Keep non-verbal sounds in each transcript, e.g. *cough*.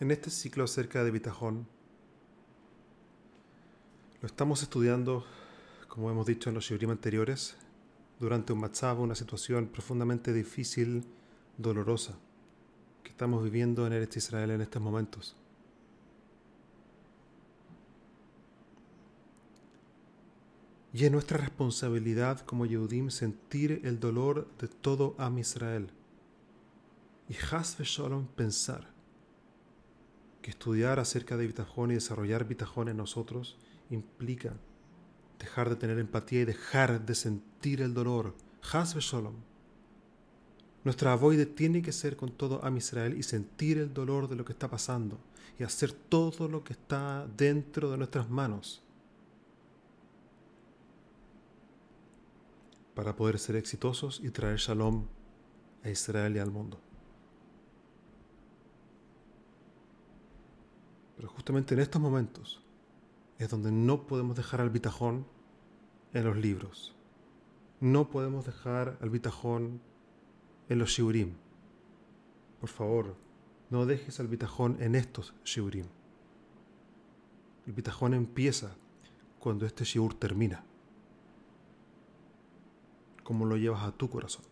En este ciclo acerca de Bitajón, lo estamos estudiando, como hemos dicho en los shiurim anteriores, durante un matzab, una situación profundamente difícil, dolorosa, que estamos viviendo en Eretz Israel en estos momentos. Y es nuestra responsabilidad como Yehudim sentir el dolor de todo Am Israel. Y Has Shalom pensar que estudiar acerca de Bitajón y desarrollar Bitajón en nosotros implica dejar de tener empatía y dejar de sentir el dolor. Has Shalom. Nuestra avoide tiene que ser con todo Am Israel y sentir el dolor de lo que está pasando y hacer todo lo que está dentro de nuestras manos para poder ser exitosos y traer shalom a Israel y al mundo. Justamente en estos momentos es donde no podemos dejar al bitajón en los libros. No podemos dejar al bitajón en los shiurim. Por favor, no dejes al bitajón en estos shiurim. El bitajón empieza cuando este shiur termina. Como lo llevas a tu corazón.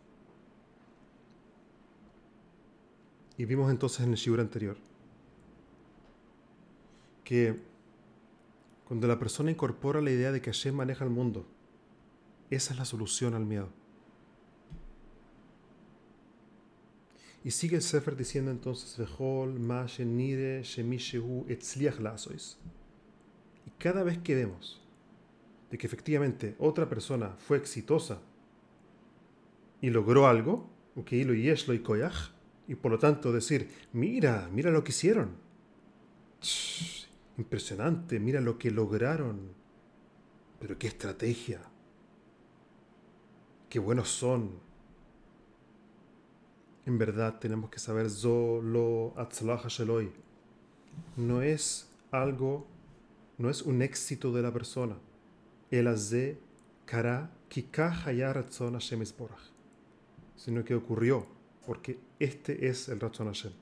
Y vimos entonces en el shiur anterior que cuando la persona incorpora la idea de que Hashem maneja el mundo, esa es la solución al miedo. Y sigue el Sefer diciendo entonces, Y cada vez que vemos de que efectivamente otra persona fue exitosa y logró algo, y por lo tanto decir, mira, mira lo que hicieron Impresionante, mira lo que lograron. Pero qué estrategia. Qué buenos son. En verdad tenemos que saber Zolo Sheloy. No es algo, no es un éxito de la persona. El azé kara zona Sino que ocurrió, porque este es el Ratzon Hashem.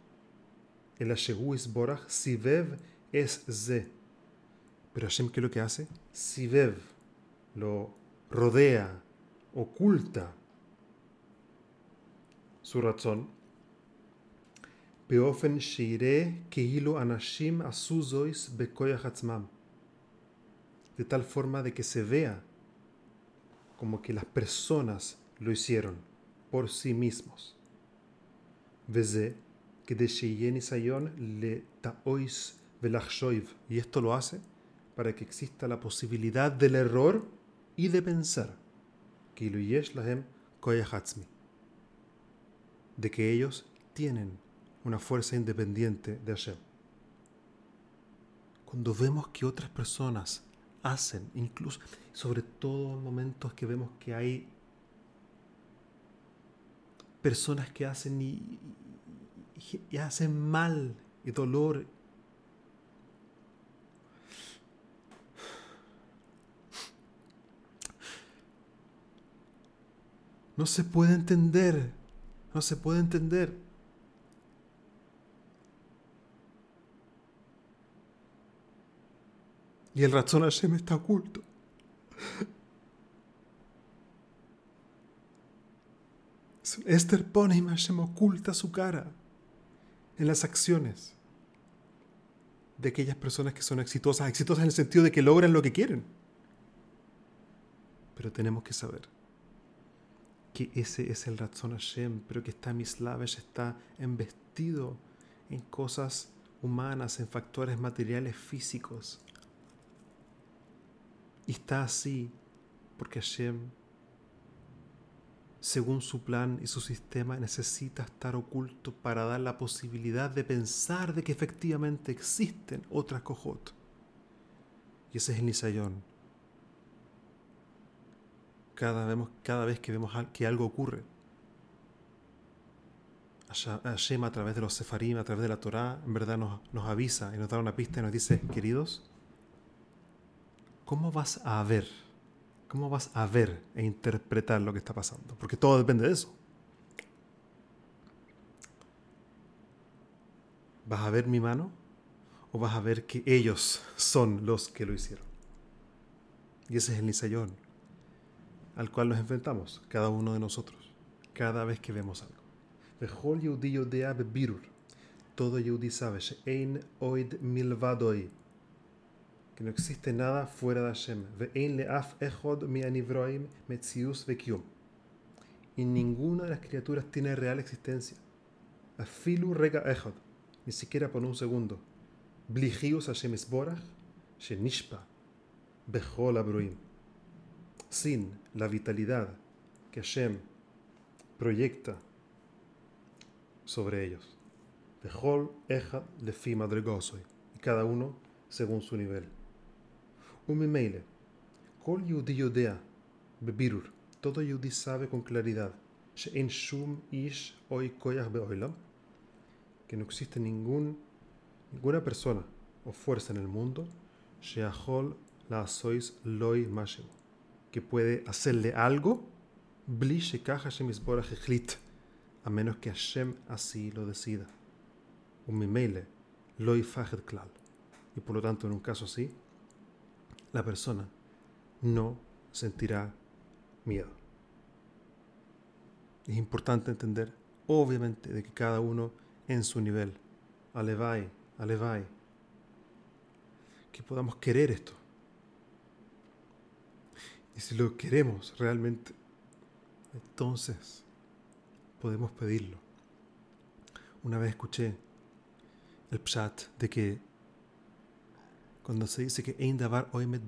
El Ashegu Isborach Sivev es Ze. Pero Hashem, ¿qué es lo que hace? Sivev, lo rodea, oculta su razón. Beofen shire kehilo anashim asuzois bekoyachatzmam. De tal forma de que se vea como que las personas lo hicieron por sí mismos. Veze que de Sheyen le taois y esto lo hace para que exista la posibilidad del error y de pensar de que ellos tienen una fuerza independiente de Hashem. Cuando vemos que otras personas hacen, incluso, sobre todo en momentos que vemos que hay personas que hacen y hacen mal y dolor No se puede entender. No se puede entender. Y el razón Hashem está oculto. Esther Ponim Hashem oculta su cara en las acciones de aquellas personas que son exitosas, exitosas en el sentido de que logran lo que quieren. Pero tenemos que saber que ese es el Ratzon Hashem, pero que está Mislavesh, está embestido en cosas humanas, en factores materiales físicos. Y está así porque Hashem, según su plan y su sistema, necesita estar oculto para dar la posibilidad de pensar de que efectivamente existen otras cojot. Y ese es el Nisayón cada, vemos, cada vez que vemos que algo ocurre. Hashem a través de los sefarim, a través de la Torah, en verdad nos, nos avisa y nos da una pista y nos dice, queridos, ¿cómo vas a ver? ¿Cómo vas a ver e interpretar lo que está pasando? Porque todo depende de eso. ¿Vas a ver mi mano? ¿O vas a ver que ellos son los que lo hicieron? Y ese es el nisayón al cual nos enfrentamos, cada uno de nosotros, cada vez que vemos algo. Todo Yehudi sabe, oid milvadoi, que no existe nada fuera de Hashem. Y ninguna de las criaturas tiene real existencia. Afilu rega echod, ni siquiera por un segundo. Bligius Hashem isborach, shenishpa, bechol abruim. Sin la vitalidad que Hashem proyecta sobre ellos. Bechol echad lefi madregosoy. Y cada uno según su nivel. Umimeile. Kol yudi yodea. Bebirur. Todo yudi sabe con claridad. She'en shum ish oy koyach beoilam que no existe ningún, ninguna persona o fuerza en el mundo, la sois loy que puede hacerle algo, a menos que Hashem así lo decida. Loy klal. Y por lo tanto, en un caso así, la persona no sentirá miedo. Es importante entender, obviamente, de que cada uno en su nivel. Alevai, alevai. Que podamos querer esto. Y si lo queremos realmente, entonces podemos pedirlo. Una vez escuché el pshat de que cuando se dice que oimet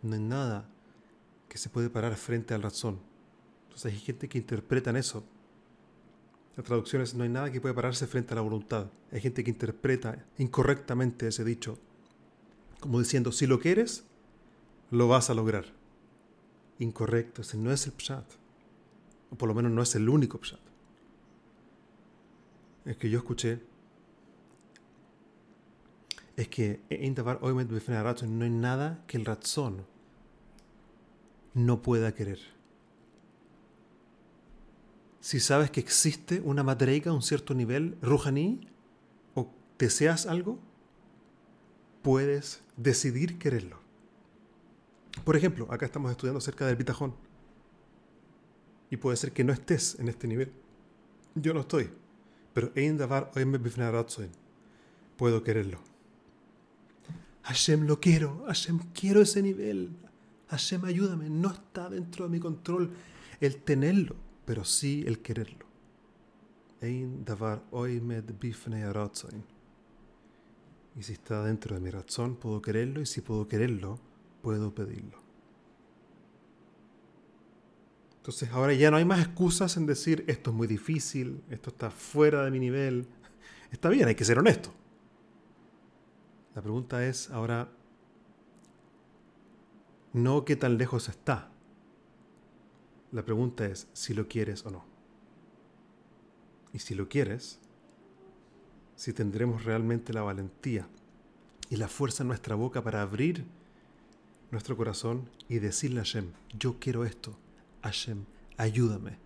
no hay nada que se puede parar frente al razón. Entonces hay gente que interpreta eso la traducción es no hay nada que pueda pararse frente a la voluntad. Hay gente que interpreta incorrectamente ese dicho como diciendo, si lo quieres, lo vas a lograr. Incorrecto, ese no es el pshat. O por lo menos no es el único pshat. Es que yo escuché es que no hay nada que el razón no pueda querer si sabes que existe una madreiga, un cierto nivel, ruhaní, o deseas algo, puedes decidir quererlo. Por ejemplo, acá estamos estudiando acerca del bitajón. Y puede ser que no estés en este nivel. Yo no estoy. Pero puedo quererlo. Hashem lo quiero. Hashem quiero ese nivel. Hashem ayúdame. No está dentro de mi control el tenerlo pero sí el quererlo. davar Y si está dentro de mi razón, puedo quererlo, y si puedo quererlo, puedo pedirlo. Entonces ahora ya no hay más excusas en decir esto es muy difícil, esto está fuera de mi nivel. *laughs* Está bien, hay que ser honesto. La pregunta es ahora no qué tan lejos está, la pregunta es si lo quieres o no. Y si lo quieres, si tendremos realmente la valentía y la fuerza en nuestra boca para abrir nuestro corazón y decirle a Hashem, yo quiero esto, Hashem, ayúdame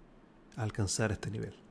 a alcanzar este nivel.